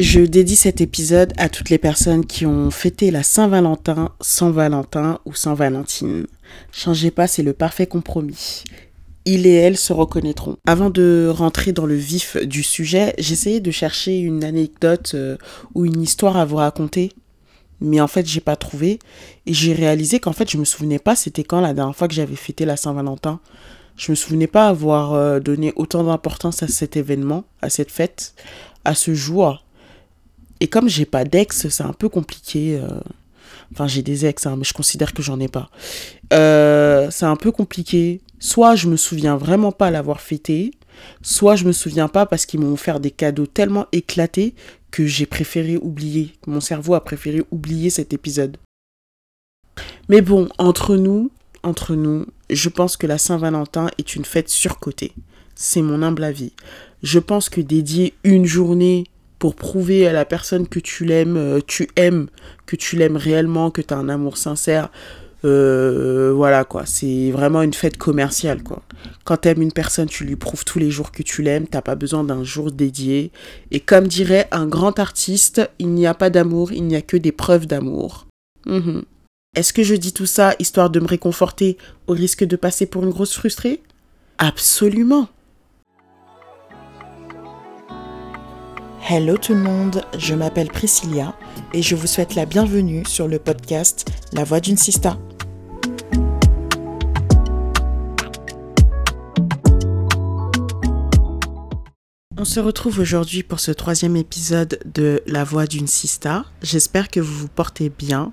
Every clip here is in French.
Je dédie cet épisode à toutes les personnes qui ont fêté la Saint-Valentin sans Valentin ou sans Valentine. Changez pas, c'est le parfait compromis. Il et elle se reconnaîtront. Avant de rentrer dans le vif du sujet, j'essayais de chercher une anecdote euh, ou une histoire à vous raconter, mais en fait, j'ai pas trouvé. Et j'ai réalisé qu'en fait, je me souvenais pas c'était quand la dernière fois que j'avais fêté la Saint-Valentin. Je me souvenais pas avoir euh, donné autant d'importance à cet événement, à cette fête, à ce jour. Et comme j'ai pas d'ex, c'est un peu compliqué. euh. Enfin, j'ai des ex, hein, mais je considère que j'en ai pas. Euh, c'est un peu compliqué. Soit je me souviens vraiment pas l'avoir fêté, soit je me souviens pas parce qu'ils m'ont offert des cadeaux tellement éclatés que j'ai préféré oublier. Mon cerveau a préféré oublier cet épisode. Mais bon, entre nous, entre nous, je pense que la Saint-Valentin est une fête surcotée. C'est mon humble avis. Je pense que dédier une journée pour prouver à la personne que tu l'aimes, euh, tu aimes, que tu l'aimes réellement, que tu as un amour sincère, euh, voilà quoi, c'est vraiment une fête commerciale quoi. Quand t'aimes une personne, tu lui prouves tous les jours que tu l'aimes, t'as pas besoin d'un jour dédié. Et comme dirait un grand artiste, il n'y a pas d'amour, il n'y a que des preuves d'amour. Mhm. Est-ce que je dis tout ça histoire de me réconforter au risque de passer pour une grosse frustrée? Absolument. Hello tout le monde, je m'appelle Priscilla et je vous souhaite la bienvenue sur le podcast La Voix d'une Sista. On se retrouve aujourd'hui pour ce troisième épisode de La Voix d'une Sista. J'espère que vous vous portez bien.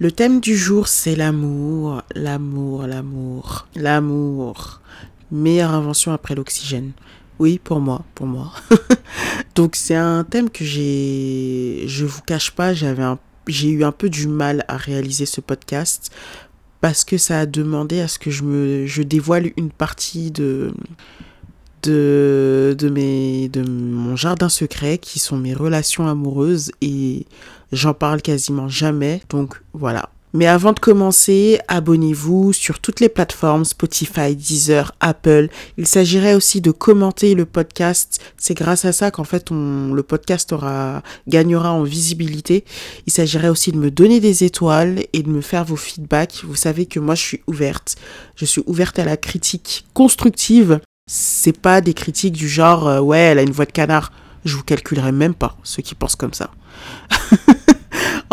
Le thème du jour, c'est l'amour, l'amour, l'amour, l'amour. Meilleure invention après l'oxygène. Oui, pour moi, pour moi. Donc c'est un thème que j'ai, je vous cache pas, j'ai eu un peu du mal à réaliser ce podcast parce que ça a demandé à ce que je dévoile une partie de, de mes, de mon jardin secret qui sont mes relations amoureuses et j'en parle quasiment jamais. Donc voilà. Mais avant de commencer, abonnez-vous sur toutes les plateformes Spotify, Deezer, Apple. Il s'agirait aussi de commenter le podcast. C'est grâce à ça qu'en fait on, le podcast gagnera en visibilité. Il s'agirait aussi de me donner des étoiles et de me faire vos feedbacks. Vous savez que moi je suis ouverte. Je suis ouverte à la critique constructive. C'est pas des critiques du genre euh, ouais elle a une voix de canard. Je vous calculerai même pas ceux qui pensent comme ça.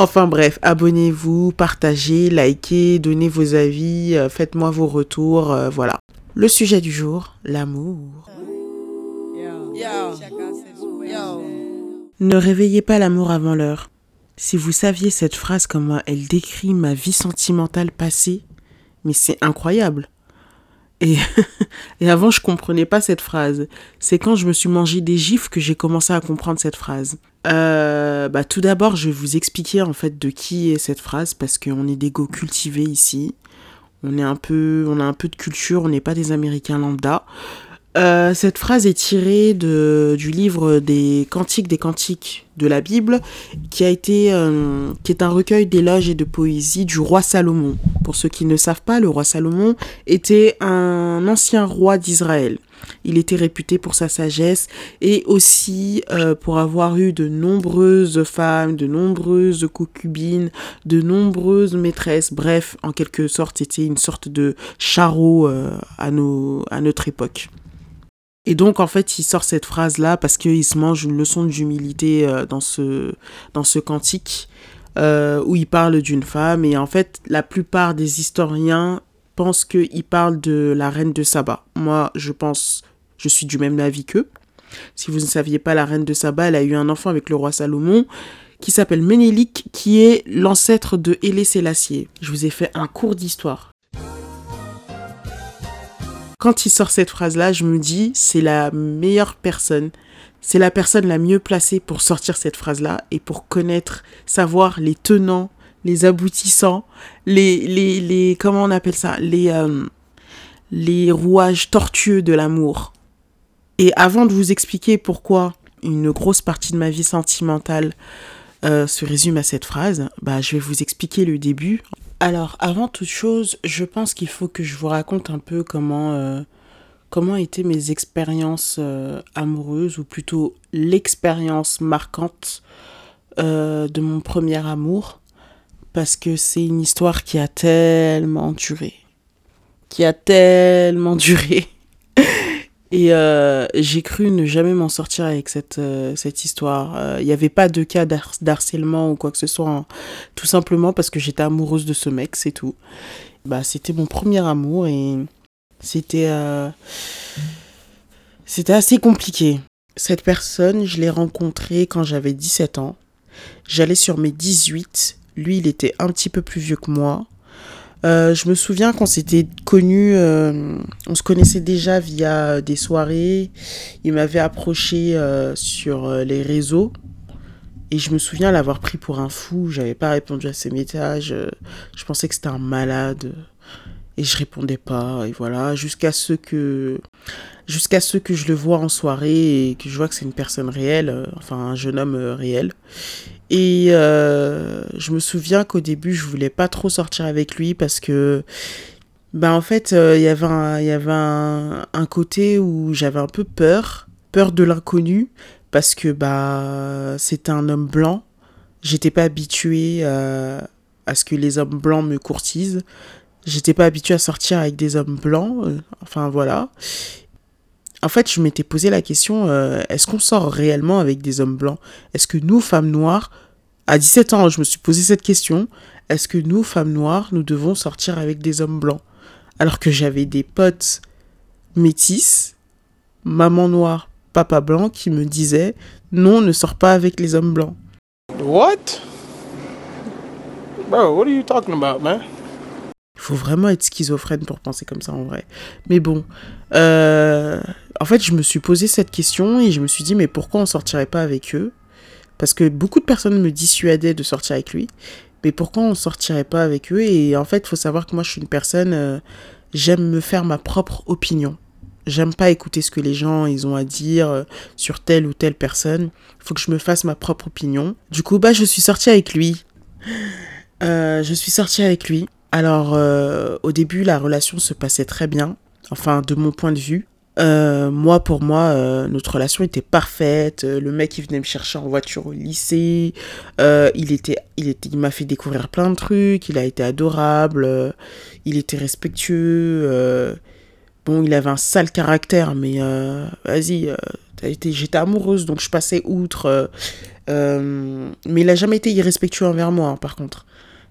Enfin bref, abonnez-vous, partagez, likez, donnez vos avis, euh, faites-moi vos retours, euh, voilà. Le sujet du jour, l'amour. Ne réveillez pas l'amour avant l'heure. Si vous saviez cette phrase comment elle décrit ma vie sentimentale passée, mais c'est incroyable. Et, avant, je comprenais pas cette phrase. C'est quand je me suis mangé des gifs que j'ai commencé à comprendre cette phrase. Euh, bah, tout d'abord, je vais vous expliquer en fait de qui est cette phrase parce qu'on est des go cultivés ici. On est un peu, on a un peu de culture, on n'est pas des Américains lambda. Euh, cette phrase est tirée de, du livre des Cantiques des Cantiques de la Bible, qui a été, euh, qui est un recueil d'éloges et de poésie du roi Salomon. Pour ceux qui ne savent pas, le roi Salomon était un ancien roi d'Israël. Il était réputé pour sa sagesse et aussi euh, pour avoir eu de nombreuses femmes, de nombreuses concubines, de nombreuses maîtresses. Bref, en quelque sorte, c'était une sorte de charreau euh, à, nos, à notre époque. Et donc, en fait, il sort cette phrase-là parce qu'il se mange une leçon d'humilité euh, dans, ce, cantique euh, où il parle d'une femme. Et en fait, la plupart des historiens pensent qu'il parle de la reine de Saba. Moi, je pense, je suis du même avis qu'eux. Si vous ne saviez pas, la reine de Saba, elle a eu un enfant avec le roi Salomon qui s'appelle Ménélique, qui est l'ancêtre de Hélé Sélassié. Je vous ai fait un cours d'histoire quand il sort cette phrase-là, je me dis, c'est la meilleure personne, c'est la personne la mieux placée pour sortir cette phrase-là et pour connaître, savoir les tenants, les aboutissants, les, les, les comment on appelle ça, les, euh, les rouages tortueux de l'amour. Et avant de vous expliquer pourquoi une grosse partie de ma vie sentimentale euh, se résume à cette phrase, bah, je vais vous expliquer le début. Alors, avant toute chose, je pense qu'il faut que je vous raconte un peu comment, euh, comment étaient mes expériences euh, amoureuses, ou plutôt l'expérience marquante euh, de mon premier amour, parce que c'est une histoire qui a tellement duré, qui a tellement duré. Et euh, j'ai cru ne jamais m'en sortir avec cette, cette histoire. Il n'y avait pas de cas d'harcèlement ou quoi que ce soit, hein. tout simplement parce que j'étais amoureuse de ce mec, c'est tout. Bah, c'était mon premier amour et c'était euh, c'était assez compliqué. Cette personne, je l'ai rencontrée quand j'avais 17 ans. J'allais sur mes 18. Lui, il était un petit peu plus vieux que moi. Euh, je me souviens qu'on s'était connus, euh, on se connaissait déjà via des soirées. Il m'avait approché sur les réseaux. Et je me souviens l'avoir pris pour un fou. J'avais pas répondu à ses messages. Je pensais que c'était un malade et je répondais pas et voilà jusqu'à ce que jusqu'à ce que je le vois en soirée et que je vois que c'est une personne réelle euh, enfin un jeune homme euh, réel. Et euh, je me souviens qu'au début je voulais pas trop sortir avec lui parce que ben en fait il y avait un, il y avait un, un côté où j'avais un peu peur peur de l'inconnu parce que bah c'était un homme blanc. J'étais pas habituée à ce que les hommes blancs me courtisent J'étais pas habituée à sortir avec des hommes blancs. Euh, enfin voilà. En fait, je m'étais posé la question euh, est-ce qu'on sort réellement avec des hommes blancs? Est-ce que nous, femmes noires, à 17 ans, je me suis posé cette question est-ce que nous, femmes noires, nous devons sortir avec des hommes blancs? Alors que j'avais des potes métis, maman noire, papa blanc, qui me disaient non, ne sors pas avec les hommes blancs. What? Bro, what are you talking about, man? Il faut vraiment être schizophrène pour penser comme ça en vrai. Mais bon, euh, en fait, je me suis posé cette question et je me suis dit, mais pourquoi on sortirait pas avec eux? Parce que beaucoup de personnes me dissuadaient de sortir avec lui. Mais pourquoi on sortirait pas avec eux? Et en fait, il faut savoir que moi, je suis une personne, euh, j'aime me faire ma propre opinion. J'aime pas écouter ce que les gens ils ont à dire euh, sur telle ou telle personne. Faut que je me fasse ma propre opinion. Du coup, bah, je suis sortie avec lui. je suis sortie avec lui. Alors, euh, au début, la relation se passait très bien, enfin, de mon point de vue. Euh, moi, pour moi, euh, notre relation était parfaite. Le mec, il venait me chercher en voiture au lycée. il était, il était, il m'a fait découvrir plein de trucs. Il a été adorable. il était respectueux. bon, il avait un sale caractère, mais vas-y, j'étais amoureuse, donc je passais outre. mais il a jamais été irrespectueux envers moi, hein, par contre.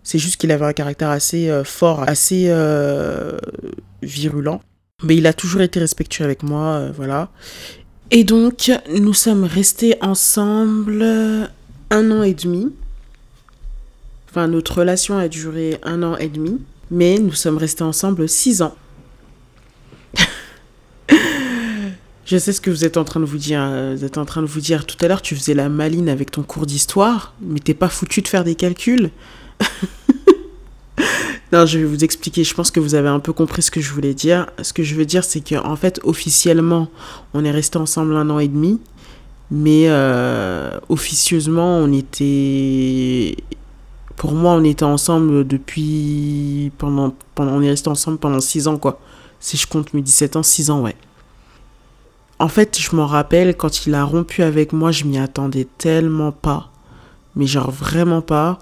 C'est juste qu'il avait un caractère assez euh, fort, assez euh, virulent. Mais il a toujours été respectueux avec moi, euh, voilà. Et donc, nous sommes restés ensemble un an et demi. Enfin, notre relation a duré un an et demi. Mais nous sommes restés ensemble six ans. Je sais ce que vous êtes en train de vous dire. Vous êtes en train de vous dire tout à l'heure, tu faisais la maline avec ton cours d'histoire, mais t'es pas foutu de faire des calculs. non, je vais vous expliquer. Je pense que vous avez un peu compris ce que je voulais dire. Ce que je veux dire, c'est qu'en fait, officiellement, on est resté ensemble un an et demi. Mais euh, officieusement, on était. Pour moi, on était ensemble depuis. Pendant, pendant... On est resté ensemble pendant 6 ans, quoi. Si je compte mes 17 ans, 6 ans, ouais. En fait, je m'en rappelle, quand il a rompu avec moi, je m'y attendais tellement pas mais genre vraiment pas.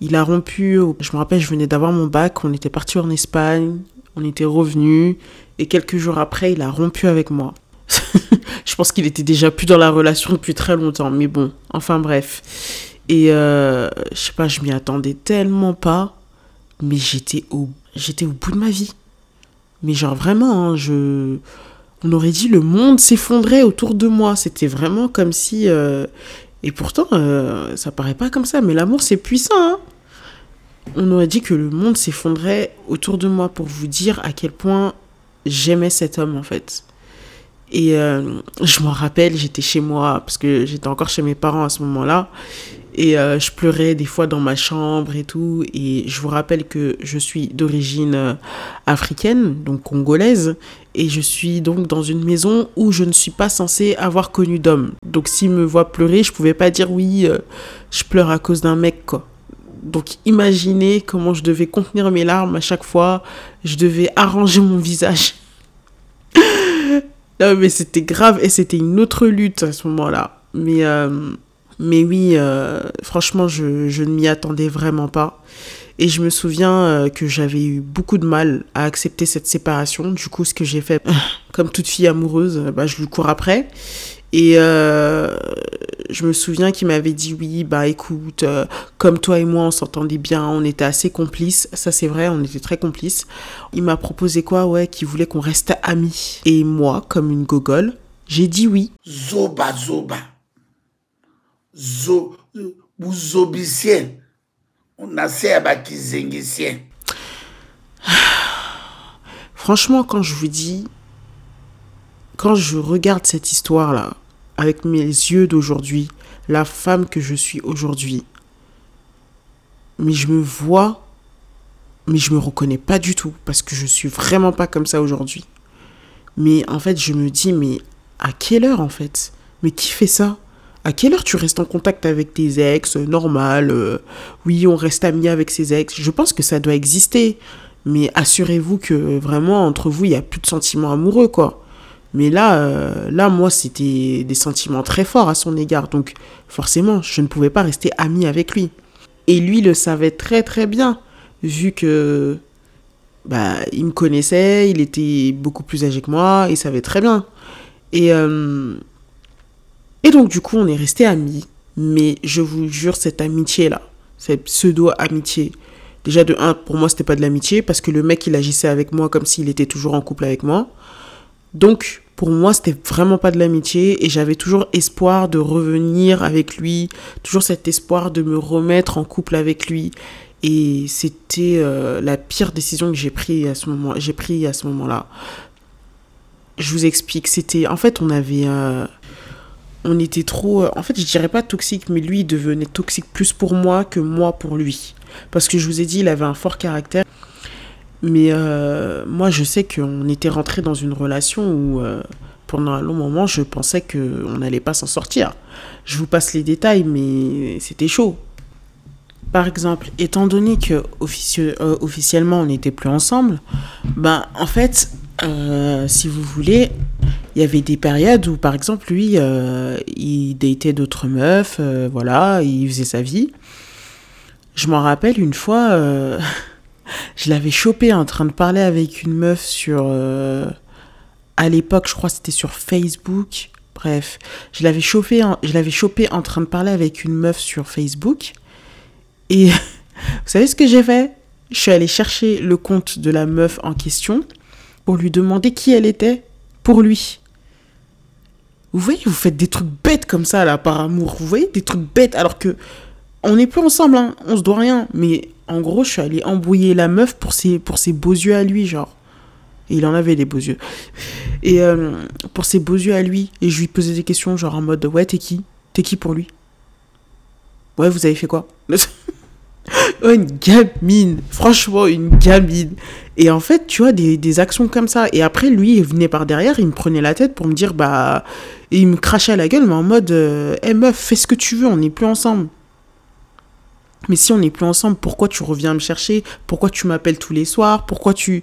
Il a rompu, je me rappelle, je venais d'avoir mon bac, on était parti en Espagne, on était revenu et quelques jours après, il a rompu avec moi. je pense qu'il était déjà plus dans la relation depuis très longtemps, mais bon, enfin bref. Et euh, je sais pas, je m'y attendais tellement pas, mais j'étais au, j'étais au bout de ma vie. Mais genre vraiment, hein, je, on aurait dit le monde s'effondrait autour de moi. C'était vraiment comme si euh, et pourtant, euh, ça paraît pas comme ça, mais l'amour c'est puissant. Hein. On aurait dit que le monde s'effondrait autour de moi pour vous dire à quel point j'aimais cet homme en fait. Et euh, je m'en rappelle, j'étais chez moi, parce que j'étais encore chez mes parents à ce moment-là. Et euh, je pleurais des fois dans ma chambre et tout. Et je vous rappelle que je suis d'origine euh, africaine, donc congolaise. Et je suis donc dans une maison où je ne suis pas censée avoir connu d'homme. Donc s'il me voit pleurer, je pouvais pas dire oui, je pleure à cause d'un mec, quoi. Donc imaginez comment je devais contenir mes larmes à chaque fois. Je devais arranger mon visage non, mais c'était grave et c'était une autre lutte à ce moment-là. Mais, euh, mais oui, euh, franchement, je, je ne m'y attendais vraiment pas. Et je me souviens euh, que j'avais eu beaucoup de mal à accepter cette séparation. Du coup, ce que j'ai fait, comme toute fille amoureuse, bah, je lui cours après. Et euh, je me souviens qu'il m'avait dit oui, bah écoute, euh, comme toi et moi on s'entendait bien, on était assez complices. Ça c'est vrai, on était très complices. Il m'a proposé quoi? Ouais, qu'il voulait qu'on reste amis. Et moi, comme une gogole, j'ai dit oui. Zoba zoba. Zo, bouzobicien. On a bakizengicien. Franchement, quand je vous dis, quand je regarde cette histoire-là, avec mes yeux d'aujourd'hui, la femme que je suis aujourd'hui. Mais je me vois, mais je me reconnais pas du tout parce que je suis vraiment pas comme ça aujourd'hui. Mais en fait, je me dis, mais à quelle heure en fait? Mais qui fait ça? À quelle heure tu restes en contact avec tes ex Normal, euh, oui, on reste amis avec ses ex. Je pense que ça doit exister. Mais assurez-vous que vraiment entre vous, il n'y a plus de sentiments amoureux, quoi. Mais là, euh, là, moi, c'était des sentiments très forts à son égard. Donc, forcément, je ne pouvais pas rester amie avec lui. Et lui le savait très très bien, vu que bah, il me connaissait, il était beaucoup plus âgé que moi, il savait très bien. Et, euh, et donc, du coup, on est resté amis. Mais je vous jure, cette amitié-là, cette pseudo-amitié, déjà de un, pour moi, c'était pas de l'amitié, parce que le mec, il agissait avec moi comme s'il était toujours en couple avec moi. Donc, pour moi, c'était vraiment pas de l'amitié et j'avais toujours espoir de revenir avec lui, toujours cet espoir de me remettre en couple avec lui. Et c'était euh, la pire décision que j'ai prise à ce moment-là. Je vous explique, c'était, en fait, on avait, euh, on était trop, euh, en fait, je dirais pas toxique, mais lui devenait toxique plus pour moi que moi pour lui, parce que je vous ai dit, il avait un fort caractère. Mais euh, moi, je sais qu'on était rentré dans une relation où, euh, pendant un long moment, je pensais qu'on n'allait pas s'en sortir. Je vous passe les détails, mais c'était chaud. Par exemple, étant donné que officiellement on n'était plus ensemble, ben en fait, si vous voulez, il y avait des périodes où, par exemple, lui, il datait d'autres meufs, voilà, il faisait sa vie. Je m'en rappelle une fois. Je l'avais chopé en train de parler avec une meuf sur. Euh, à l'époque, je crois que c'était sur Facebook. Bref, je l'avais chopé, en, je l'avais chopé en train de parler avec une meuf sur Facebook. Et vous savez ce que j'ai fait? Je suis allée chercher le compte de la meuf en question pour lui demander qui elle était pour lui. Vous voyez, vous faites des trucs bêtes comme ça là par amour. Vous voyez, des trucs bêtes alors que on n'est plus ensemble, hein. on se doit rien. Mais en gros, je suis allée embrouiller la meuf pour ses, beaux yeux à lui, genre. Et il en avait des beaux yeux. Et euh, pour ses beaux yeux à lui, et je lui posais des questions, genre en mode Ouais, t'es qui? T'es qui pour lui? Ouais, vous avez fait quoi? Une gamine, franchement, une gamine. Et en fait, tu vois, des, actions comme ça. Et après, lui, il venait par derrière, il me prenait la tête pour me dire Bah. il me crachait à la gueule, mais en mode eh, meuf, fais ce que tu veux, on n'est plus ensemble. Mais si on n'est plus ensemble, pourquoi tu reviens me chercher? Pourquoi tu m'appelles tous les soirs? Pourquoi tu...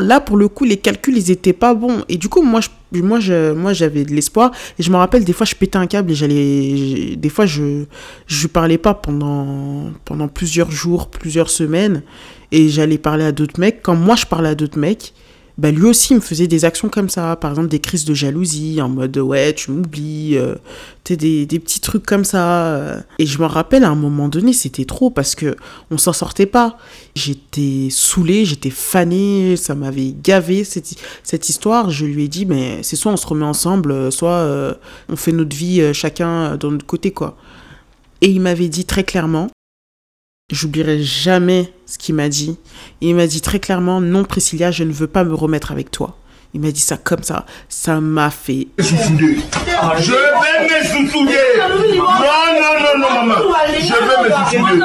Là, pour le coup, les calculs, ils étaient pas bons. Et du coup, moi, je, moi, j'avais de l'espoir. Et je me rappelle, des fois, je pétais un câble et j'allais, des fois, je, je parlais pas pendant, pendant plusieurs jours, plusieurs semaines. Et j'allais parler à d'autres mecs. Quand moi, je parlais à d'autres mecs, bah, lui aussi me faisait des actions comme ça, par exemple des crises de jalousie, en mode ouais, tu m'oublies, euh, des, des, petits trucs comme ça. Euh. Et je me rappelle à un moment donné, c'était trop parce que on s'en sortait pas. J'étais saoulée, j'étais fanée, ça m'avait gavé cette, cette histoire. Je lui ai dit, mais c'est soit on se remet ensemble, soit euh, on fait notre vie chacun dans notre côté, quoi. Et il m'avait dit très clairement, J'oublierai jamais ce qu'il m'a dit. il m'a dit très clairement, non Priscilla, je ne veux pas me remettre avec toi. Il m'a dit ça comme ça. Ça m'a fait... Je vais me soucier. Non, non, non, non, maman. Je vais me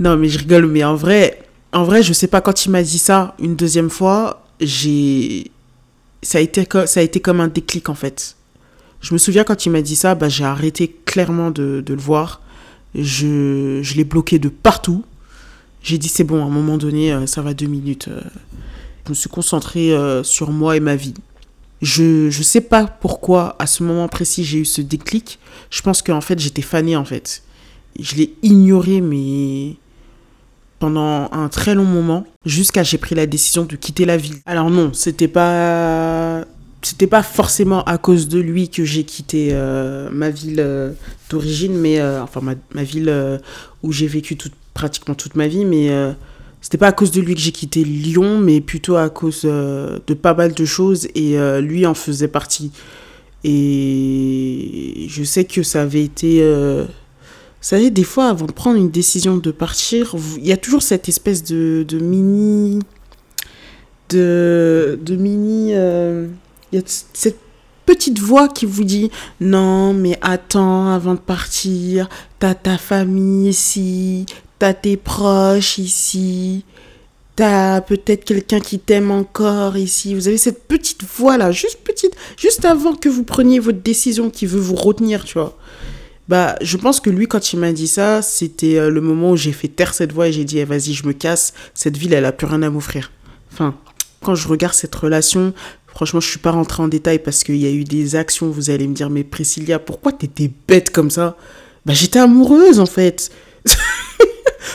Non, mais je rigole, mais en vrai, en vrai, je sais pas quand il m'a dit ça une deuxième fois, j'ai... Ça a, été, ça a été comme un déclic en fait. Je me souviens quand il m'a dit ça, bah, j'ai arrêté clairement de, de le voir je, je l'ai bloqué de partout. J'ai dit c'est bon, à un moment donné, euh, ça va deux minutes. Euh. Je me suis concentré euh, sur moi et ma vie. Je je sais pas pourquoi à ce moment précis j'ai eu ce déclic. Je pense qu'en fait j'étais fanée en fait. Je l'ai ignoré mais pendant un très long moment jusqu'à j'ai pris la décision de quitter la ville. Alors non, c'était pas c'était pas forcément à cause de lui que j'ai quitté euh, ma ville euh, d'origine mais euh, enfin ma, ma ville où j'ai vécu toute pratiquement toute ma vie mais c'était pas à cause de lui que j'ai quitté Lyon mais plutôt à cause de pas mal de choses et lui en faisait partie et je sais que ça avait été vous savez, des fois, avant de prendre une décision de partir, il y a toujours cette espèce de, de mini. de, de mini. Il y a cette petite voix qui vous dit Non, mais attends, avant de partir, t'as ta famille ici, t'as tes proches ici, t'as peut-être quelqu'un qui t'aime encore ici. Vous avez cette petite voix là, juste petite, juste avant que vous preniez votre décision qui veut vous retenir, tu vois. Bah, je pense que lui, quand il m'a dit ça, c'était euh, le moment où j'ai fait taire cette voix et j'ai dit, eh, vas-y, je me casse. Cette ville, elle a plus rien à m'offrir. Enfin, quand je regarde cette relation, franchement, je suis pas rentrée en détail parce qu'il y a eu des actions. Vous allez me dire, mais Priscilla, pourquoi t'étais bête comme ça? Bah, j'étais amoureuse, en fait.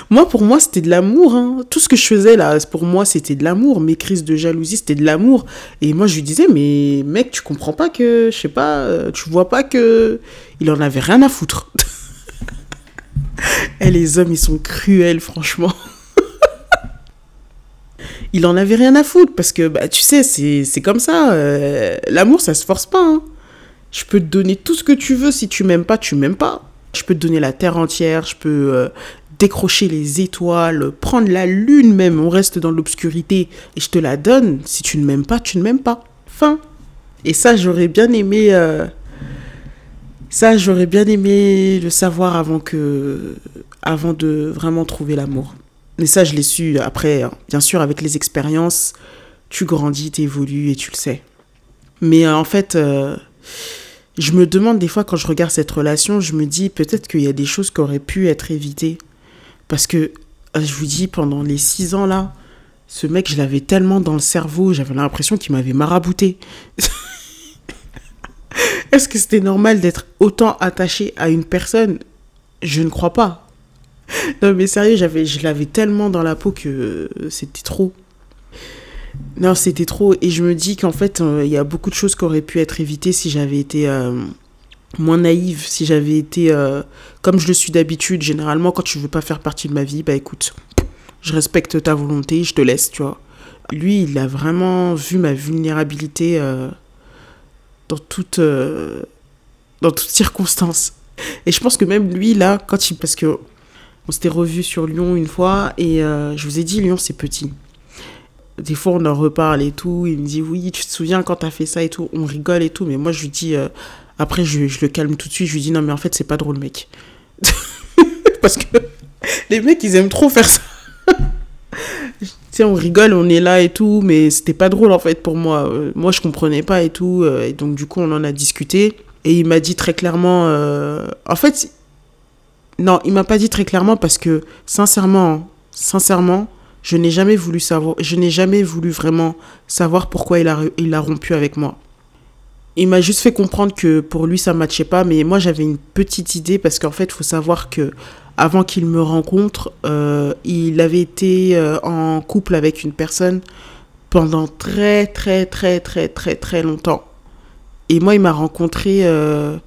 moi, pour moi, c'était de l'amour. hein. Tout ce que je faisais là, pour moi, c'était de l'amour. Mes crises de jalousie, c'était de l'amour. Et moi, je lui disais, mais mec, tu comprends pas que, je sais pas, euh, tu vois pas que il en avait rien à foutre. Et les hommes, ils sont cruels, franchement. il en avait rien à foutre parce que, bah, tu sais, c'est comme ça. euh, L'amour, ça se force pas. hein. Je peux te donner tout ce que tu veux. Si tu m'aimes pas, tu m'aimes pas. Je peux te donner la terre entière. Je peux euh, décrocher les étoiles, prendre la lune même. On reste dans l'obscurité et je te la donne. Si tu ne m'aimes pas, tu ne m'aimes pas. Fin. Et ça, j'aurais bien aimé. euh, ça, j'aurais bien aimé le savoir avant que, avant de vraiment trouver l'amour. Mais ça, je l'ai su après. hein. Bien sûr, avec les expériences, tu grandis, tu évolues et tu le sais. Mais euh, en fait, euh, je me demande des fois quand je regarde cette relation, je me dis peut-être qu'il y a des choses qui auraient pu être évitées. Parce que, euh, je vous dis, pendant les six ans là, ce mec, je l'avais tellement dans le cerveau, j'avais l'impression qu'il m'avait marabouté. Est-ce que c'était normal d'être autant attaché à une personne? Je ne crois pas. Non mais sérieux, j'avais, je l'avais tellement dans la peau que euh, c'était trop. Non, c'était trop. Et je me dis qu'en fait, euh, il y a beaucoup de choses qui auraient pu être évitées si j'avais été euh, moins naïve, si j'avais été comme je le suis d'habitude. Généralement, quand tu veux pas faire partie de ma vie, bah écoute, je respecte ta volonté, je te laisse, tu vois. Lui, il a vraiment vu ma vulnérabilité dans toute dans toutes circonstances. Et je pense que même lui là, quand il parce que on s'était revu sur Lyon une fois et euh, je vous ai dit Lyon c'est petit. Des fois on en reparle et tout, il me dit oui, tu te souviens quand t'as fait ça et tout, on rigole et tout, mais moi je lui dis euh, après je, le calme tout de suite, je lui dis non mais en fait c'est pas drôle mec. parce que les mecs ils aiment trop faire ça. tu sais, on rigole, on est là et tout, mais c'était pas drôle en fait pour moi. Euh, moi, je comprenais pas et tout, et donc du coup, on en a discuté. Et il m'a dit très clairement. En fait, non, il m'a pas dit très clairement parce que sincèrement, sincèrement, je n'ai jamais voulu savoir, je n'ai jamais voulu vraiment savoir pourquoi il a, il a rompu avec moi. Il m'a juste fait comprendre que pour lui ça matchait pas, mais moi j'avais une petite idée parce qu'en fait il faut savoir que avant qu'il me rencontre, euh, il avait été euh, en couple avec une personne pendant très très très très très très longtemps. Et moi il m'a rencontré euh,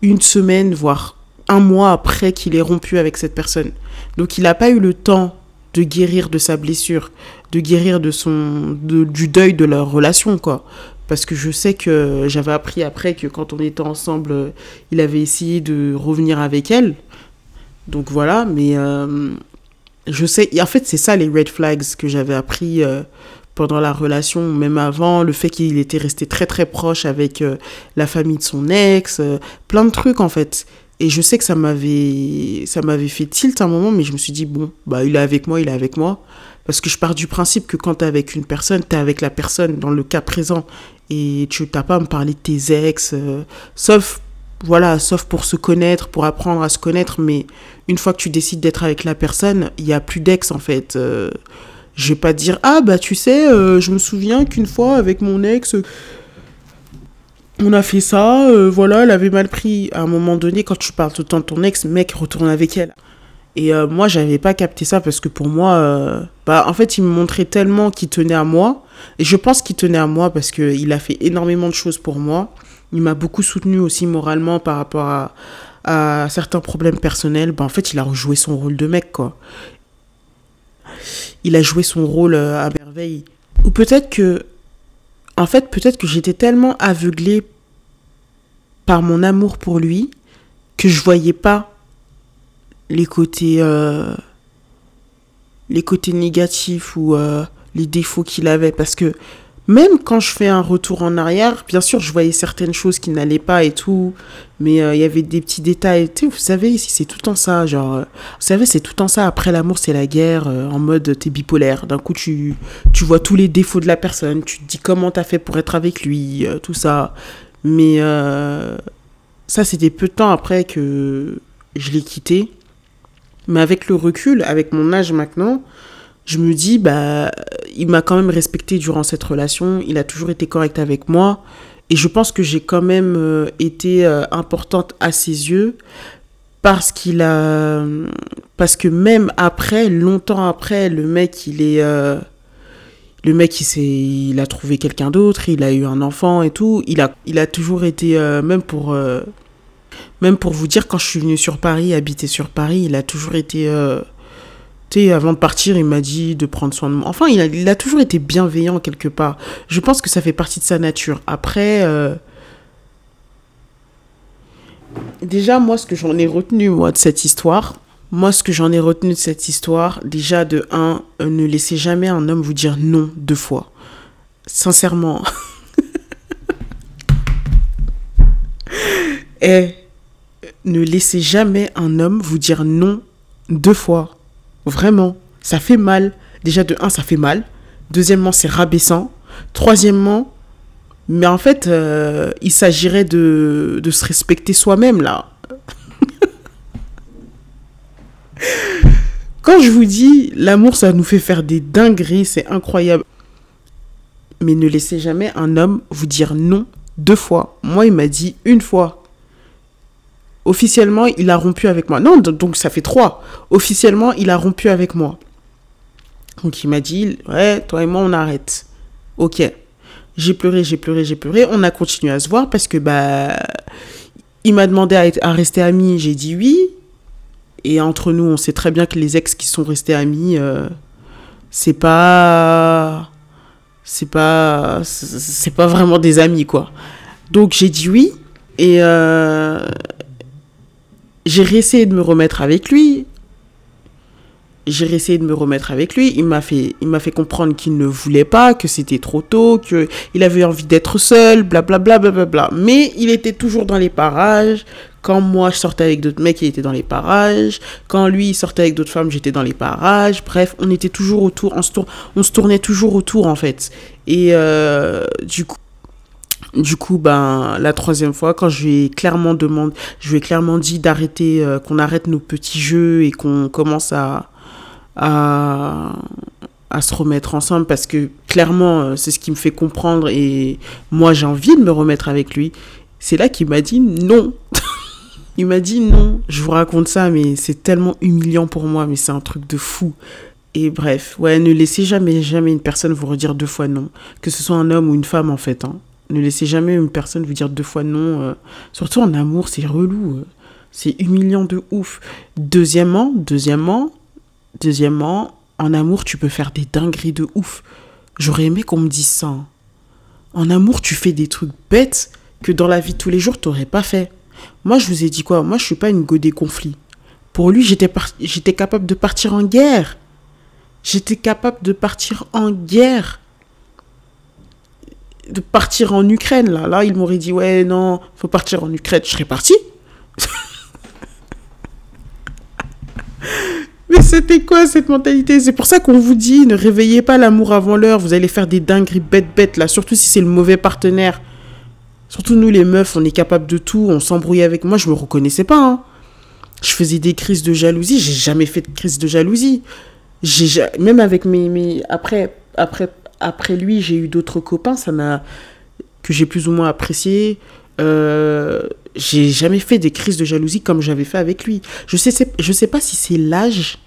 une semaine voire un mois après qu'il ait rompu avec cette personne. Donc il n'a pas eu le temps de guérir de sa blessure, de guérir de son, de, du deuil de leur relation, quoi. Parce que je sais que j'avais appris après que quand on était ensemble, euh, il avait essayé de revenir avec elle. Donc voilà, mais euh, je sais, en fait c'est ça les red flags que j'avais appris euh, pendant la relation, même avant, le fait qu'il était resté très très proche avec la famille de son ex, plein de trucs en fait. Et je sais que ça m'avait ça m'avait fait tilt un moment, mais je me suis dit, bon, bah il est avec moi, il est avec moi. Parce que je pars du principe que quand t'es avec une personne, t'es avec la personne dans le cas présent. Et tu t'as pas à me parler de tes ex, euh, sauf, voilà, sauf pour se connaître, pour apprendre à se connaître. Mais une fois que tu décides d'être avec la personne, il y a plus d'ex en fait. Euh, je vais pas dire, ah bah tu sais, euh, je me souviens qu'une fois avec mon ex, On a fait ça, euh, voilà, elle avait mal pris. À un moment donné, quand tu parles tout le temps de ton ex, mec, retourne avec elle. Et euh, moi, j'avais pas capté ça parce que pour moi, euh, bah, en fait, il me montrait tellement qu'il tenait à moi. Et je pense qu'il tenait à moi parce qu'il a fait énormément de choses pour moi. Il m'a beaucoup soutenu aussi moralement par rapport à, certains problèmes personnels. Bah, en fait, il a rejoué son rôle de mec, quoi. Il a joué son rôle euh, à merveille. Ou peut-être que, en fait, peut-être que j'étais tellement aveuglée par mon amour pour lui que je voyais pas les côtés euh, les côtés négatifs ou euh, les défauts qu'il avait. Parce que même quand je fais un retour en arrière, bien sûr, je voyais certaines choses qui n'allaient pas et tout, mais euh, il y avait des petits détails. Vous savez, c'est tout le temps ça, genre, euh, vous savez, c'est tout le temps ça. Après l'amour, c'est la guerre, euh, en mode t'es bipolaire. D'un coup, tu, tu vois tous les défauts de la personne, tu te dis comment t'as fait pour être avec lui, tout ça. Mais ça, c'était peu de temps après que je l'ai quitté. Mais avec le recul, avec mon âge maintenant, je me dis, bah, il m'a quand même respecté durant cette relation. Il a toujours été correct avec moi. Et je pense que j'ai quand même euh, été euh, importante à ses yeux parce qu'il a. Parce que même après, longtemps après, le mec, il est. euh, le mec, il, il a trouvé quelqu'un d'autre, il a eu un enfant et tout. Il a, toujours été, même pour, même pour vous dire, quand je suis venue sur Paris, habiter sur Paris, il a toujours été, tu avant de partir, il m'a dit de prendre soin de moi. Enfin, il a, toujours été bienveillant quelque part. Je pense que ça fait partie de sa nature. Après, euh, déjà, moi, ce que j'en ai retenu, moi, de cette histoire, moi, ce que j'en ai retenu de cette histoire, déjà, de un, euh, ne laissez jamais un homme vous dire non deux fois. Sincèrement. Et ne laissez jamais un homme vous dire non deux fois. Vraiment. Ça fait mal. Déjà, de un, ça fait mal. Deuxièmement, c'est rabaissant. Troisièmement, mais en fait, euh, il s'agirait de, de se respecter soi-même, là. Quand je vous dis, l'amour, ça nous fait faire des dingueries, c'est incroyable. Mais ne laissez jamais un homme vous dire non deux fois. Moi, il m'a dit une fois. Officiellement, il a rompu avec moi. Non, donc ça fait trois. Officiellement, il a rompu avec moi. Donc il m'a dit, ouais, toi et moi, on arrête. Ok. J'ai pleuré, j'ai pleuré, j'ai pleuré. On a continué à se voir parce que, bah, il m'a demandé à, rester amis. J'ai dit oui. Et entre nous, on sait très bien que les ex qui sont restés amis, euh, c'est pas. C'est pas. C'est pas vraiment des amis, quoi. Donc j'ai dit oui. Et euh, j'ai réessayé de me remettre avec lui. J'ai réessayé de me remettre avec lui. Il m'a fait, il m'a fait comprendre qu'il ne voulait pas, que c'était trop tôt, que il avait envie d'être seul, blablabla, blablabla. Mais il était toujours dans les parages. Quand moi je sortais avec d'autres mecs, il était dans les parages. Quand lui il sortait avec d'autres femmes, j'étais dans les parages. Bref, on était toujours autour, on se, tour- on se tournait toujours autour en fait. Et euh, du coup. Du coup, ben, la troisième fois, quand je lui ai clairement demandé, je lui ai clairement dit d'arrêter, euh, qu'on arrête nos petits jeux et qu'on commence à, à, à se remettre ensemble parce que clairement, euh, c'est ce qui me fait comprendre et moi, j'ai envie de me remettre avec lui. C'est là qu'il m'a dit non. Il m'a dit non. Je vous raconte ça, mais c'est tellement humiliant pour moi, mais c'est un truc de fou. Et bref, ouais, ne laissez jamais, jamais une personne vous redire deux fois non. Que ce soit un homme ou une femme, en fait. Hein. Ne laissez jamais une personne vous dire deux fois non. euh, surtout en amour, c'est relou. euh. C'est humiliant de ouf. Deuxièmement, deuxièmement, deuxièmement, en amour, tu peux faire des dingueries de ouf. J'aurais aimé qu'on me dise ça. hein. En amour, tu fais des trucs bêtes que dans la vie de tous les jours, t'aurais pas fait. Moi, je vous ai dit quoi? Moi, je suis pas une go des conflits. Pour lui, j'étais capable de partir en guerre. J'étais capable de partir en guerre. De partir en Ukraine, là. Là, il m'aurait dit, ouais, non, faut partir en Ukraine. Je serais parti. Mais c'était quoi cette mentalité? C'est pour ça qu'on vous dit, ne réveillez pas l'amour avant l'heure. Vous allez faire des dingueries bêtes bêtes, là. Surtout si c'est le mauvais partenaire. Surtout nous, les meufs, on est capable de tout. On s'embrouille avec moi. Je me reconnaissais pas, hein. Je faisais des crises de jalousie. J'ai jamais fait de crise de jalousie. J'ai ja- même avec mes, mes après après après lui, j'ai eu d'autres copains. Ça que j'ai plus ou moins apprécié. Euh, j'ai jamais fait des crises de jalousie comme j'avais fait avec lui. Je sais, je sais pas si c'est l'âge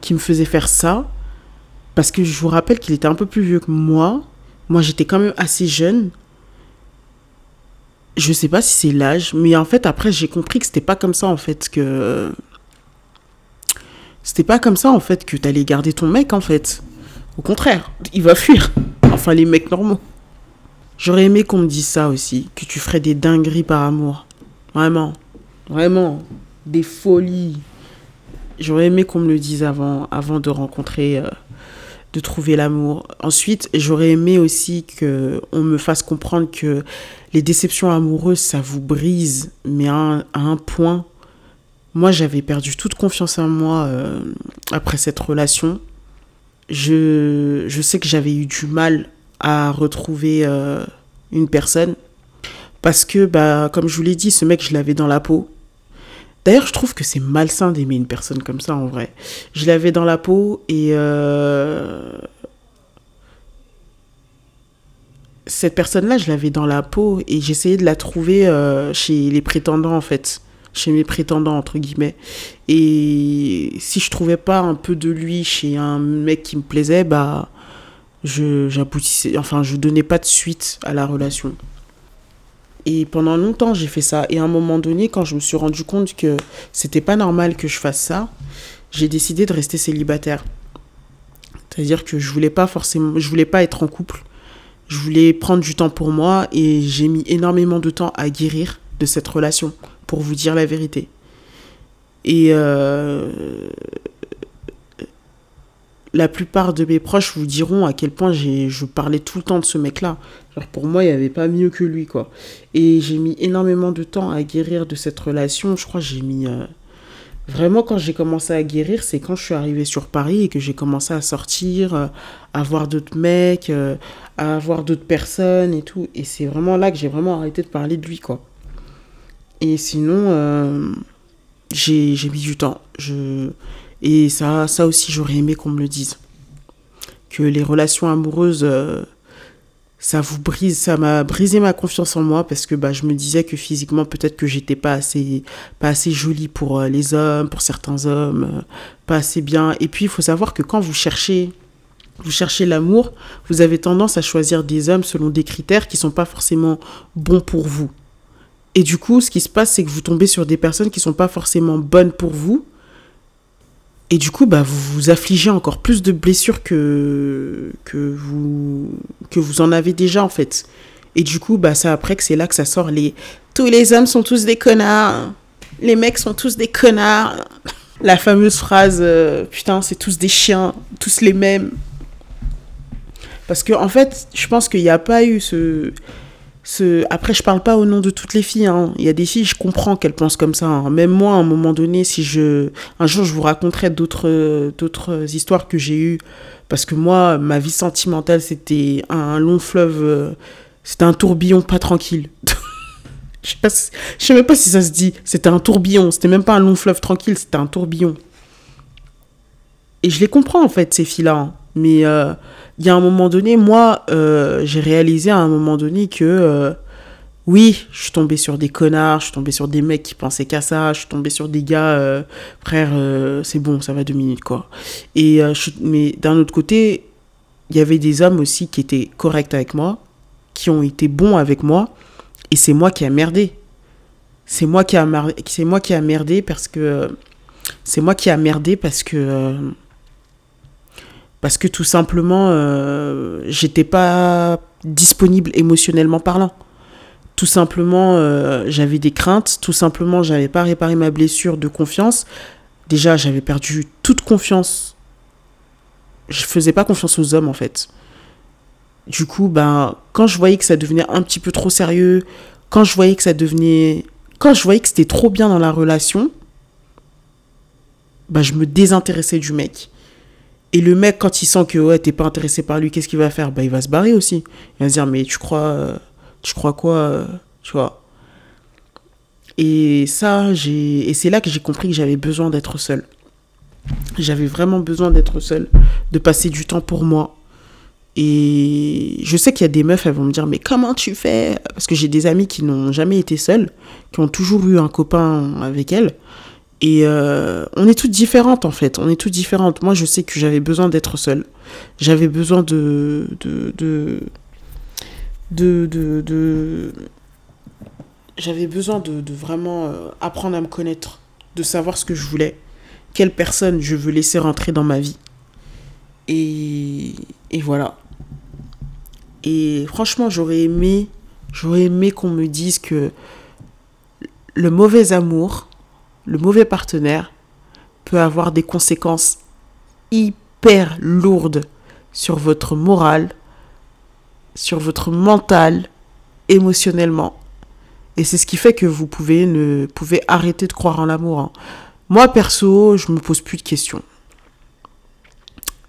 qui me faisait faire ça, parce que je vous rappelle qu'il était un peu plus vieux que moi. Moi, j'étais quand même assez jeune. Je sais pas si c'est l'âge, mais en fait, après, j'ai compris que c'était pas comme ça, en fait, que. C'était pas comme ça, en fait, que t'allais garder ton mec, en fait. Au contraire, il va fuir. Enfin, les mecs normaux. J'aurais aimé qu'on me dise ça aussi, que tu ferais des dingueries par amour. Vraiment. Vraiment. Des folies. J'aurais aimé qu'on me le dise avant, avant de rencontrer, euh, de trouver l'amour. Ensuite, j'aurais aimé aussi qu'on me fasse comprendre que les déceptions amoureuses, ça vous brise, mais à un, point. Moi, j'avais perdu toute confiance en moi euh, après cette relation. Je, je sais que j'avais eu du mal à retrouver euh, une personne parce que, bah, comme je vous l'ai dit, ce mec, je l'avais dans la peau. D'ailleurs, je trouve que c'est malsain d'aimer une personne comme ça, en vrai. Je l'avais dans la peau et... Euh, cette personne-là, je l'avais dans la peau et j'essayais de la trouver euh, chez les prétendants, en fait. Chez mes prétendants, entre guillemets. Et si je trouvais pas un peu de lui chez un mec qui me plaisait, bah... Je, j'aboutissais... Enfin, je donnais pas de suite à la relation. Et pendant longtemps, j'ai fait ça. Et à un moment donné, quand je me suis rendu compte que c'était pas normal que je fasse ça, j'ai décidé de rester célibataire. C'est-à-dire que je voulais pas forcément, je voulais pas être en couple. Je voulais prendre du temps pour moi et j'ai mis énormément de temps à guérir de cette relation, pour vous dire la vérité. Et euh, la plupart de mes proches vous diront à quel point je parlais tout le temps de ce mec-là. Pour moi, il n'y avait pas mieux que lui, quoi. Et j'ai mis énormément de temps à guérir de cette relation. Je crois que j'ai mis... Euh, vraiment, quand j'ai commencé à guérir, c'est quand je suis arrivée sur Paris et que j'ai commencé à sortir, euh, à voir d'autres mecs, euh, à voir d'autres personnes et tout. Et c'est vraiment là que j'ai vraiment arrêté de parler de lui, quoi. Et sinon, j'ai mis du temps. Et ça, ça aussi, j'aurais aimé qu'on me le dise. Que les relations amoureuses, euh, ça vous brise, ça m'a brisé ma confiance en moi parce que bah, je me disais que physiquement, peut-être que j'étais pas assez, pas assez jolie pour euh, les hommes, pour certains hommes, euh, pas assez bien. Et puis, il faut savoir que quand vous cherchez, vous cherchez l'amour, vous avez tendance à choisir des hommes selon des critères qui sont pas forcément bons pour vous. Et du coup, ce qui se passe, c'est que vous tombez sur des personnes qui sont pas forcément bonnes pour vous et du coup, bah, vous vous affligez encore plus de blessures que, que, vous, que vous en avez déjà, en fait. Et du coup, bah, après que c'est là que ça sort les tous les hommes sont tous des connards, les mecs sont tous des connards. La fameuse phrase euh, putain, c'est tous des chiens, tous les mêmes. Parce que en fait, je pense qu'il n'y a pas eu ce après, je parle pas au nom de toutes les filles. Hein. Il y a des filles, je comprends qu'elles pensent comme ça. Hein. Même moi, à un moment donné, si je, un jour, je vous raconterai d'autres, d'autres histoires que j'ai eues, parce que moi, ma vie sentimentale, c'était un long fleuve, euh, c'était un tourbillon pas tranquille. je sais pas, je sais même pas si ça se dit. C'était un tourbillon. C'était même pas un long fleuve tranquille, c'était un tourbillon. Et je les comprends en fait ces filles-là. Hein. Mais euh, il y a un moment donné, moi, euh, j'ai réalisé à un moment donné que euh, oui, je suis tombée sur des connards, je suis tombée sur des mecs qui pensaient qu'à ça, je suis tombée sur des gars, euh, frère, c'est bon, ça va deux minutes, quoi. Et, mais d'un autre côté, il y avait des hommes aussi qui étaient corrects avec moi, qui ont été bons avec moi, et c'est moi qui a merdé. C'est moi qui a c'est moi qui merdé parce que c'est moi qui a merdé parce que parce que tout simplement, euh, j'étais pas disponible émotionnellement parlant. Tout simplement, euh, j'avais des craintes. Tout simplement, j'avais pas réparé ma blessure de confiance. Déjà, j'avais perdu toute confiance. Je faisais pas confiance aux hommes, en fait. Du coup, ben, quand je voyais que ça devenait un petit peu trop sérieux, quand je voyais que ça devenait. Quand je voyais que c'était trop bien dans la relation, ben, je me désintéressais du mec. Et le mec, quand il sent que ouais, t'es pas intéressé par lui, qu'est-ce qu'il va faire? Bah, il va se barrer aussi. Il va se dire, mais tu crois, euh, tu crois quoi euh, Tu vois? Et ça, j'ai, et c'est là que j'ai compris que j'avais besoin d'être seul. J'avais vraiment besoin d'être seul, de passer du temps pour moi. Et je sais qu'il y a des meufs, elles vont me dire, mais comment tu fais? Parce que j'ai des amis qui n'ont jamais été seules, qui ont toujours eu un copain avec elles. Et euh, on est toutes différentes en fait, on est toutes différentes. Moi je sais que j'avais besoin d'être seule. J'avais besoin de de, de, de, de, de j'avais besoin de, de vraiment euh, apprendre à me connaître, de savoir ce que je voulais, quelle personne je veux laisser rentrer dans ma vie. Et, et voilà. Et franchement, j'aurais aimé, j'aurais aimé qu'on me dise que le mauvais amour, le mauvais partenaire peut avoir des conséquences hyper lourdes sur votre morale, sur votre mental, émotionnellement. Et c'est ce qui fait que vous pouvez ne pouvez arrêter de croire en l'amour. hein. Moi perso, je me pose plus de questions.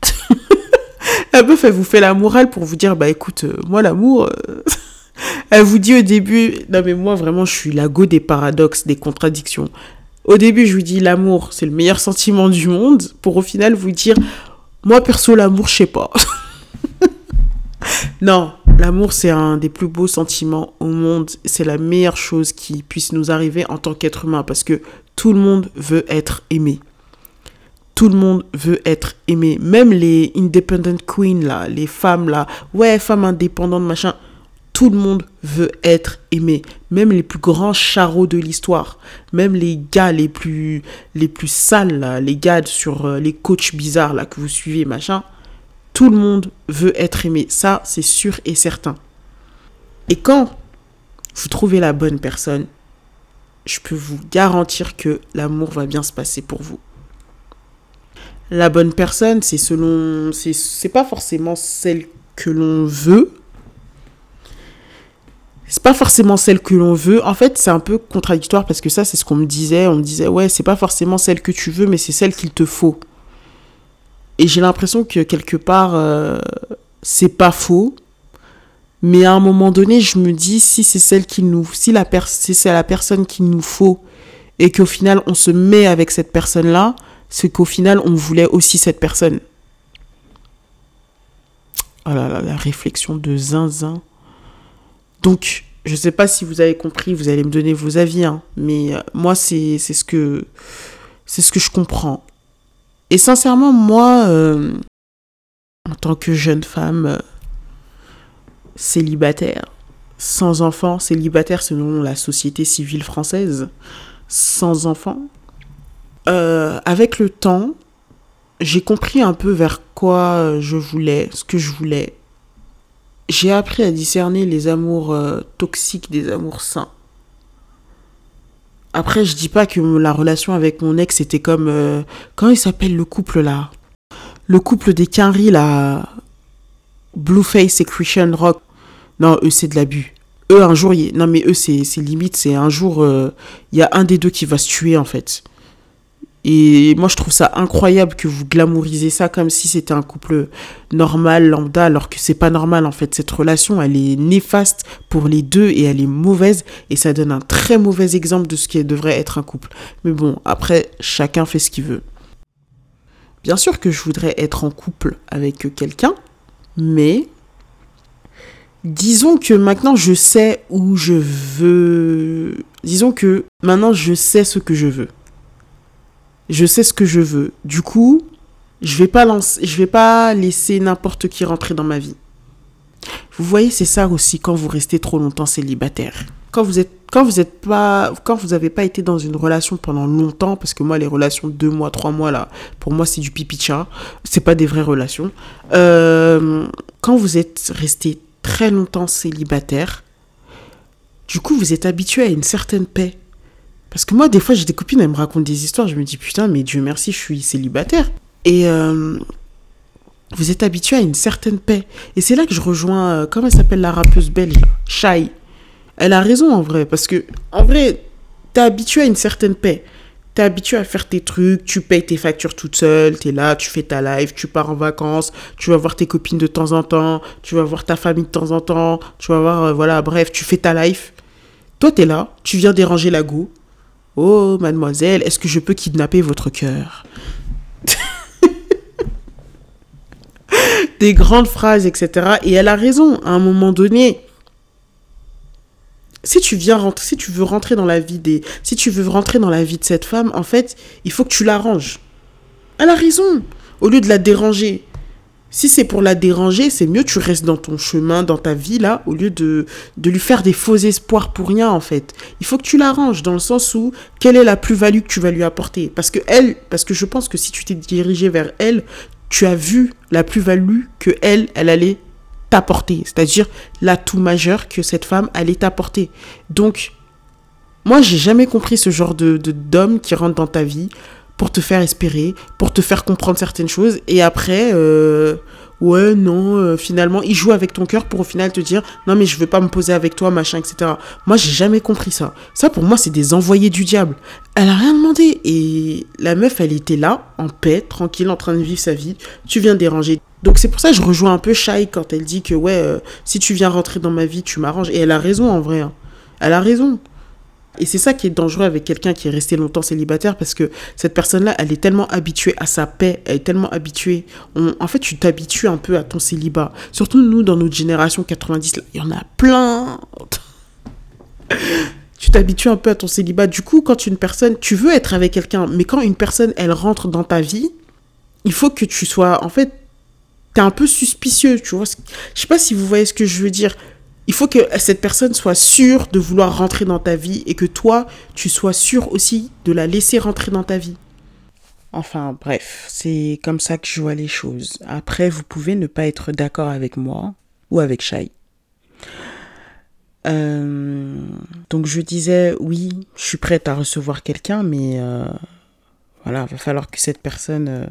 La meuf, elle vous fait la morale pour vous dire, bah écoute, euh, moi l'amour, euh, elle vous dit au début, non mais moi vraiment, je suis la go des paradoxes, des contradictions. Au début, je vous dis l'amour, c'est le meilleur sentiment du monde, pour au final vous dire, moi perso, l'amour, je sais pas. non, l'amour, c'est un des plus beaux sentiments au monde. C'est la meilleure chose qui puisse nous arriver en tant qu'être humain, parce que tout le monde veut être aimé. Tout le monde veut être aimé. Même les independent queens, là, les femmes, là, ouais, femmes indépendantes, machin. Tout le monde veut être aimé. Même les plus grands charros de l'histoire. Même les gars les plus, les plus sales, les gars sur euh, les coachs bizarres, là, que vous suivez, machin. Tout le monde veut être aimé. Ça, c'est sûr et certain. Et quand vous trouvez la bonne personne, je peux vous garantir que l'amour va bien se passer pour vous. La bonne personne, c'est selon. C'est pas forcément celle que l'on veut. C'est pas forcément celle que l'on veut. En fait, c'est un peu contradictoire parce que ça, c'est ce qu'on me disait. On me disait, ouais, c'est pas forcément celle que tu veux, mais c'est celle qu'il te faut. Et j'ai l'impression que quelque part, euh, c'est pas faux. Mais à un moment donné, je me dis, si c'est celle qui nous, si la c'est la personne qu'il nous faut, et qu'au final on se met avec cette personne-là, c'est qu'au final on voulait aussi cette personne. Oh là là, la réflexion de zinzin. Donc, je sais pas si vous avez compris, vous allez me donner vos avis, hein, mais euh, moi c'est ce que c'est ce que je comprends. Et sincèrement, moi, euh, en tant que jeune femme euh, célibataire, sans enfant, célibataire selon la société civile française, sans enfant, avec le temps, j'ai compris un peu vers quoi je voulais, ce que je voulais. J'ai appris à discerner les amours euh, toxiques des amours sains. Après, je dis pas que la relation avec mon ex était comme. euh, comment il s'appelle le couple là? Le couple des Quinry là. Blueface et Christian Rock. Non, eux, c'est de l'abus. Eux, un jour. il- Non, mais eux, c'est c'est limite. C'est un jour. euh, Il y a un des deux qui va se tuer en fait. Et moi, je trouve ça incroyable que vous glamourisez ça comme si c'était un couple normal, lambda, alors que c'est pas normal en fait. Cette relation, elle est néfaste pour les deux et elle est mauvaise et ça donne un très mauvais exemple de ce qui devrait être un couple. Mais bon, après, chacun fait ce qu'il veut. Bien sûr que je voudrais être en couple avec quelqu'un, mais disons que maintenant je sais où je veux. Disons que maintenant je sais ce que je veux je sais ce que je veux. Du coup, je vais pas lancer, je vais pas laisser n'importe qui rentrer dans ma vie. Vous voyez, c'est ça aussi quand vous restez trop longtemps célibataire. Quand vous êtes, quand vous êtes pas, quand vous avez pas été dans une relation pendant longtemps, parce que moi les relations de deux mois, trois mois là, pour moi c'est du pipi chat. C'est pas des vraies relations. Euh, quand vous êtes resté très longtemps célibataire, du coup vous êtes habitué à une certaine paix. Parce que moi, des fois, j'ai des copines, elles me racontent des histoires, je me dis, putain, mais Dieu merci, je suis célibataire. Et euh, vous êtes habitué à une certaine paix. Et c'est là que je rejoins, euh, comment elle s'appelle la rappeuse belge Shai. Elle a raison en vrai, parce que, en vrai, t'es habitué à une certaine paix. T'es habitué à faire tes trucs, tu payes tes factures toute seule, t'es là, tu fais ta life, tu pars en vacances, tu vas voir tes copines de temps en temps, tu vas voir ta famille de temps en temps, tu vas voir, euh, voilà, bref, tu fais ta life. Toi, t'es là, tu viens déranger la go. Oh, mademoiselle, est-ce que je peux kidnapper votre cœur? Des grandes phrases, etc. Et elle a raison, à un moment donné. Si tu viens rentrer, si tu veux rentrer dans la vie des, si tu veux rentrer dans la vie de cette femme, en fait, il faut que tu l'arranges. Elle a raison. Au lieu de la déranger, si c'est pour la déranger, c'est mieux tu restes dans ton chemin, dans ta vie là, au lieu de, de lui faire des faux espoirs pour rien en fait. Il faut que tu l'arranges dans le sens où quelle est la plus-value que tu vas lui apporter? Parce que elle, parce que je pense que si tu t'es dirigé vers elle, tu as vu la plus-value que elle, elle allait t'apporter, c'est-à-dire l'atout majeur que cette femme allait t'apporter. Donc, moi, j'ai jamais compris ce genre de d'homme qui rentre dans ta vie pour te faire espérer, pour te faire comprendre certaines choses. Et après, euh, ouais, non, euh, finalement, il joue avec ton cœur pour au final te dire, non, mais je veux pas me poser avec toi, machin, etc. Moi, j'ai jamais compris ça. Ça, pour moi, c'est des envoyés du diable. Elle a rien demandé. Et la meuf, elle était là, en paix, tranquille, en train de vivre sa vie. Tu viens déranger. Donc c'est pour ça que je rejoins un peu Shai quand elle dit que ouais, euh, si tu viens rentrer dans ma vie, tu m'arranges. Et elle a raison en vrai. Hein. Elle a raison. Et c'est ça qui est dangereux avec quelqu'un qui est resté longtemps célibataire parce que cette personne-là, elle est tellement habituée à sa paix, elle est tellement habituée. en fait, tu t'habitues un peu à ton célibat. Surtout nous, dans notre génération 90, il y en a plein. tu t'habitues un peu à ton célibat. Du coup, quand une personne, tu veux être avec quelqu'un, mais quand une personne, elle rentre dans ta vie, il faut que tu sois, en fait, t'es un peu suspicieux, tu vois. Je sais pas si vous voyez ce que je veux dire il faut que cette personne soit sûre de vouloir rentrer dans ta vie et que toi, tu sois sûr aussi de la laisser rentrer dans ta vie. Enfin bref, c'est comme ça que je vois les choses. Après, vous pouvez ne pas être d'accord avec moi ou avec Shai. Euh, donc je disais, oui, je suis prête à recevoir quelqu'un, mais euh, voilà, il va falloir que cette personne euh,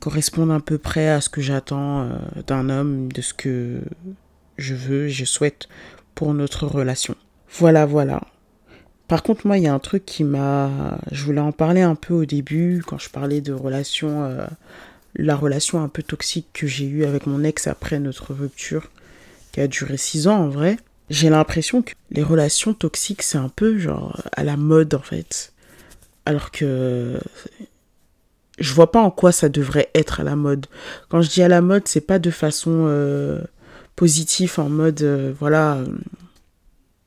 corresponde à peu près à ce que j'attends d'un homme, de ce que je veux, je souhaite pour notre relation. Voilà, voilà. Par contre, moi, il y a un truc qui m'a... Je voulais en parler un peu au début, quand je parlais de relation, euh, la relation un peu toxique que j'ai eue avec mon ex après notre rupture, qui a duré six ans en vrai. J'ai l'impression que les relations toxiques, c'est un peu genre à la mode en fait. Alors que je vois pas en quoi ça devrait être à la mode. Quand je dis à la mode, c'est pas de façon euh, positif en mode euh, voilà euh,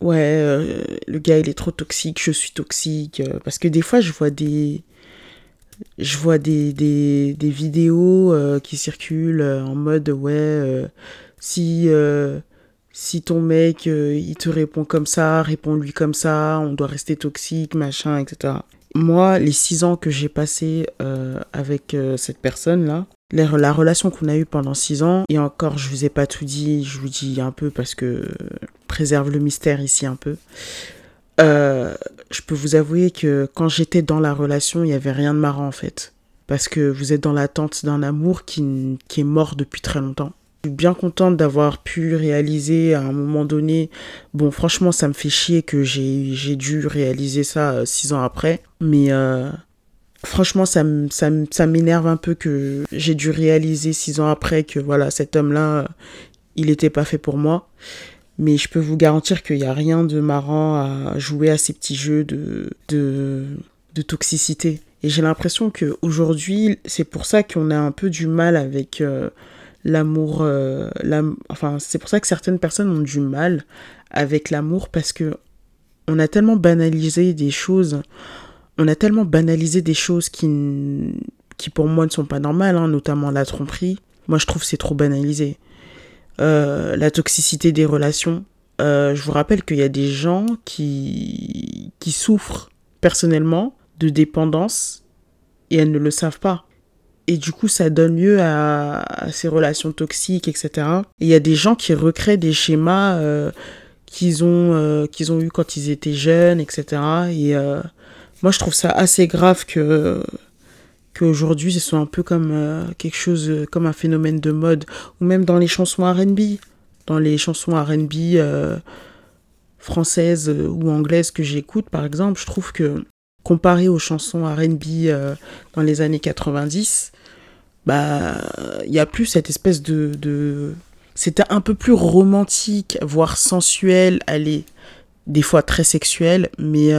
ouais euh, le gars il est trop toxique je suis toxique parce que des fois je vois des je vois des, des, des vidéos qui circulent en mode ouais si si ton mec il te répond comme ça réponds-lui comme ça on doit rester toxique machin etc moi les six ans que j'ai passé avec cette personne là la relation qu'on a eue pendant six ans, et encore, je vous ai pas tout dit, je vous dis un peu parce que préserve le mystère ici un peu. Euh, je peux vous avouer que quand j'étais dans la relation, il y avait rien de marrant en fait. Parce que vous êtes dans l'attente d'un amour qui, qui est mort depuis très longtemps. Je suis bien contente d'avoir pu réaliser à un moment donné. Bon, franchement, ça me fait chier que j'ai dû réaliser ça euh, six ans après. Mais euh, Franchement, ça, ça, m'énerve un peu que j'ai dû réaliser six ans après que voilà, cet homme-là, il n'était pas fait pour moi. Mais je peux vous garantir qu'il n'y a rien de marrant à jouer à ces petits jeux de, de, de toxicité. Et j'ai l'impression qu'aujourd'hui, c'est pour ça qu'on a un peu du mal avec euh, l'amour. Euh, enfin, c'est pour ça que certaines personnes ont du mal avec l'amour parce que on a tellement banalisé des choses on a tellement banalisé des choses qui, qui pour moi ne sont pas normales, hein, notamment la tromperie. Moi, je trouve c'est trop banalisé. Euh, la toxicité des relations. Euh, je vous rappelle qu'il y a des gens qui, qui souffrent personnellement de dépendance et elles ne le savent pas. Et du coup, ça donne lieu à, ces relations toxiques, etc. Et il y a des gens qui recréent des schémas euh, qu'ils ont, qu'ils ont eu quand ils étaient jeunes, etc. Et moi je trouve ça assez grave que qu'aujourd'hui ce soit un peu comme euh, quelque chose euh, comme un phénomène de mode ou même dans les chansons R&B dans les chansons R&B euh, françaises ou anglaises que j'écoute par exemple je trouve que comparé aux chansons R&B dans les années 90 bah il y a plus cette espèce de, de... c'était un peu plus romantique voire sensuel allez des fois très sexuel mais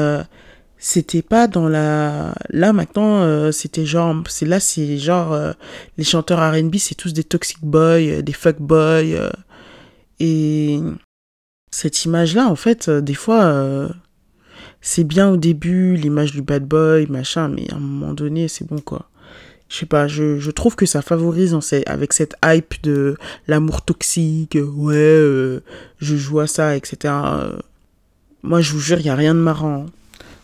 c'était pas dans la là maintenant euh, c'était genre c'est là c'est genre euh, les chanteurs R&B c'est tous des toxic boys euh, des fuck boys et cette image là en fait des fois c'est bien au début l'image du bad boy machin mais à un moment donné c'est bon quoi je sais pas je, je trouve que ça favorise en ces- avec cette hype de l'amour toxique ouais je joue à ça etc moi je vous jure il y a rien de marrant hein.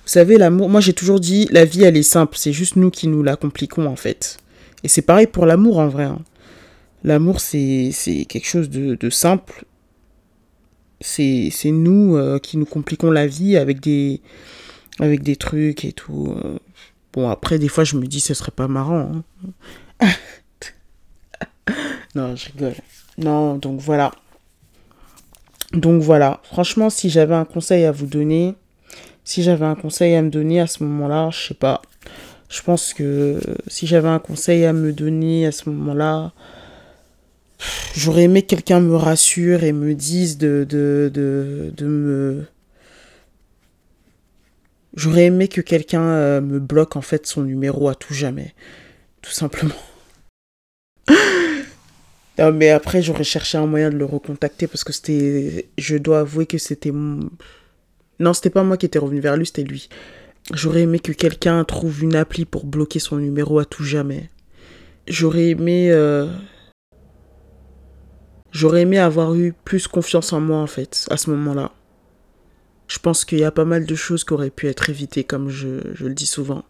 Vous savez, l'amour, moi j'ai toujours dit, la vie elle est simple, c'est juste nous qui nous la compliquons en fait. Et c'est pareil pour l'amour en vrai. hein. L'amour c'est quelque chose de, simple. C'est nous euh, qui nous compliquons la vie avec des, avec des trucs et tout. Bon, après, des fois je me dis, ce serait pas marrant. hein. non, je rigole. Non, donc voilà. Donc voilà. Franchement, si j'avais un conseil à vous donner, si j'avais un conseil à me donner à ce moment-là, je sais pas. Je pense que si j'avais un conseil à me donner à ce moment-là, j'aurais aimé que quelqu'un me rassure et me dise de, de, de, de me. J'aurais aimé que quelqu'un euh, me bloque en fait son numéro à tout jamais. Tout simplement. Non, mais après, j'aurais cherché un moyen de le recontacter parce que c'était. Je dois avouer que c'était. Non, c'était pas moi qui étais revenu vers lui, c'était lui. J'aurais aimé que quelqu'un trouve une appli pour bloquer son numéro à tout jamais. J'aurais aimé. euh, J'aurais aimé avoir eu plus confiance en moi, en fait, à ce moment-là. Je pense qu'il y a pas mal de choses qui auraient pu être évitées, comme je, je le dis souvent.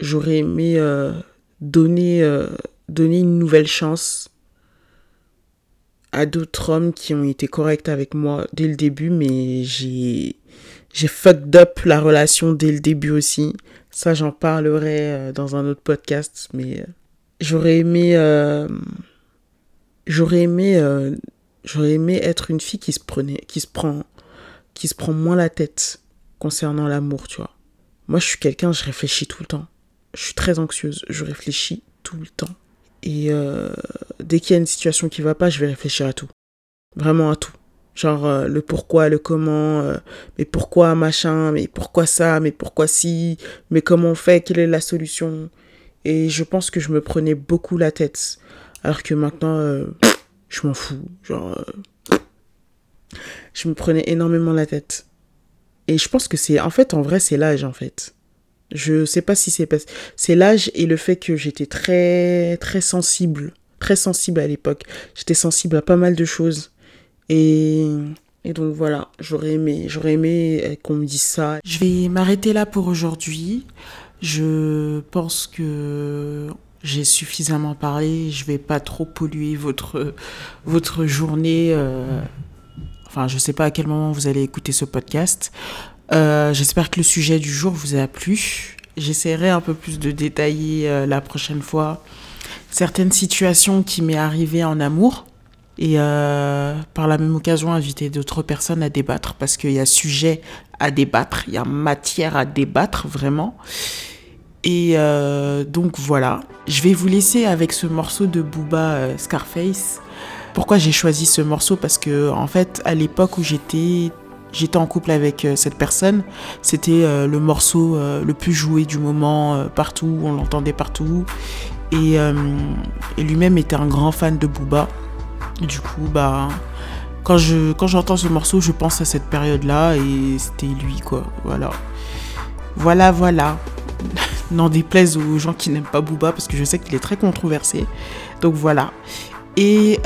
J'aurais aimé euh, donner, euh, donner une nouvelle chance à d'autres hommes qui ont été corrects avec moi dès le début, mais j'ai j'ai fucked up la relation dès le début aussi. Ça, j'en parlerai euh, dans un autre podcast, mais euh, j'aurais aimé euh, j'aurais aimé j'aurais aimé être une fille qui se prenait qui se prend qui se prend moins la tête concernant l'amour, tu vois. Moi, je suis quelqu'un, je réfléchis tout le temps. Je suis très anxieuse, je réfléchis tout le temps. Et euh, dès qu'il y a une situation qui va pas, je vais réfléchir à tout. Vraiment à tout. Genre euh, le pourquoi, le comment, euh, mais pourquoi machin, mais pourquoi ça, mais pourquoi si, mais comment on fait, quelle est la solution. Et je pense que je me prenais beaucoup la tête. Alors que maintenant, je m'en fous. Genre, je me prenais énormément la tête. Et je pense que c'est, en fait, en vrai, c'est l'âge, en fait. Je sais pas si c'est. C'est l'âge et le fait que j'étais très, très sensible. Très sensible à l'époque. J'étais sensible à pas mal de choses. Et, et donc voilà, j'aurais aimé, j'aurais aimé euh, qu'on me dise ça. Je vais m'arrêter là pour aujourd'hui. Je pense que j'ai suffisamment parlé. Je vais pas trop polluer votre, votre journée. euh, Enfin, je sais pas à quel moment vous allez écouter ce podcast. Euh, J'espère que le sujet du jour vous a plu. J'essaierai un peu plus de détailler euh, la prochaine fois certaines situations qui m'est arrivé en amour et euh, par la même occasion inviter d'autres personnes à débattre parce qu'il y a sujet à débattre, il y a matière à débattre vraiment. Et donc voilà, je vais vous laisser avec ce morceau de Booba Scarface. Pourquoi j'ai choisi ce morceau? Parce que en fait, à l'époque où j'étais j'étais en couple avec euh, cette personne, c'était euh, le morceau euh, le plus joué du moment partout, on l'entendait partout. Et, lui-même était un grand fan de Booba. Du coup, bah, quand je quand j'entends ce morceau, je pense à cette période-là et c'était lui, quoi. Voilà. Voilà, voilà. N'en déplaise aux gens qui n'aiment pas Booba parce que je sais qu'il est très controversé. Donc voilà. Et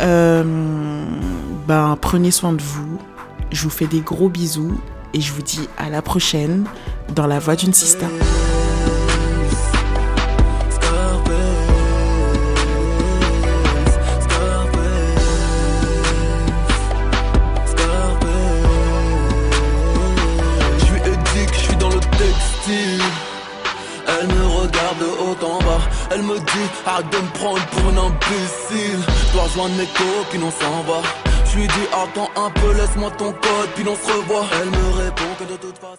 ben, prenez soin de vous. Je vous fais des gros bisous et je vous dis à la prochaine dans la voix d'une sista. Elle me regarde en bas. Elle me dit arrête de me prendre pour un imbécile. Dois rejoindre mes copines, on s'en va. Je lui dis attends un peu, laisse-moi ton code, puis on se revoit. Elle me répond que de toute façon.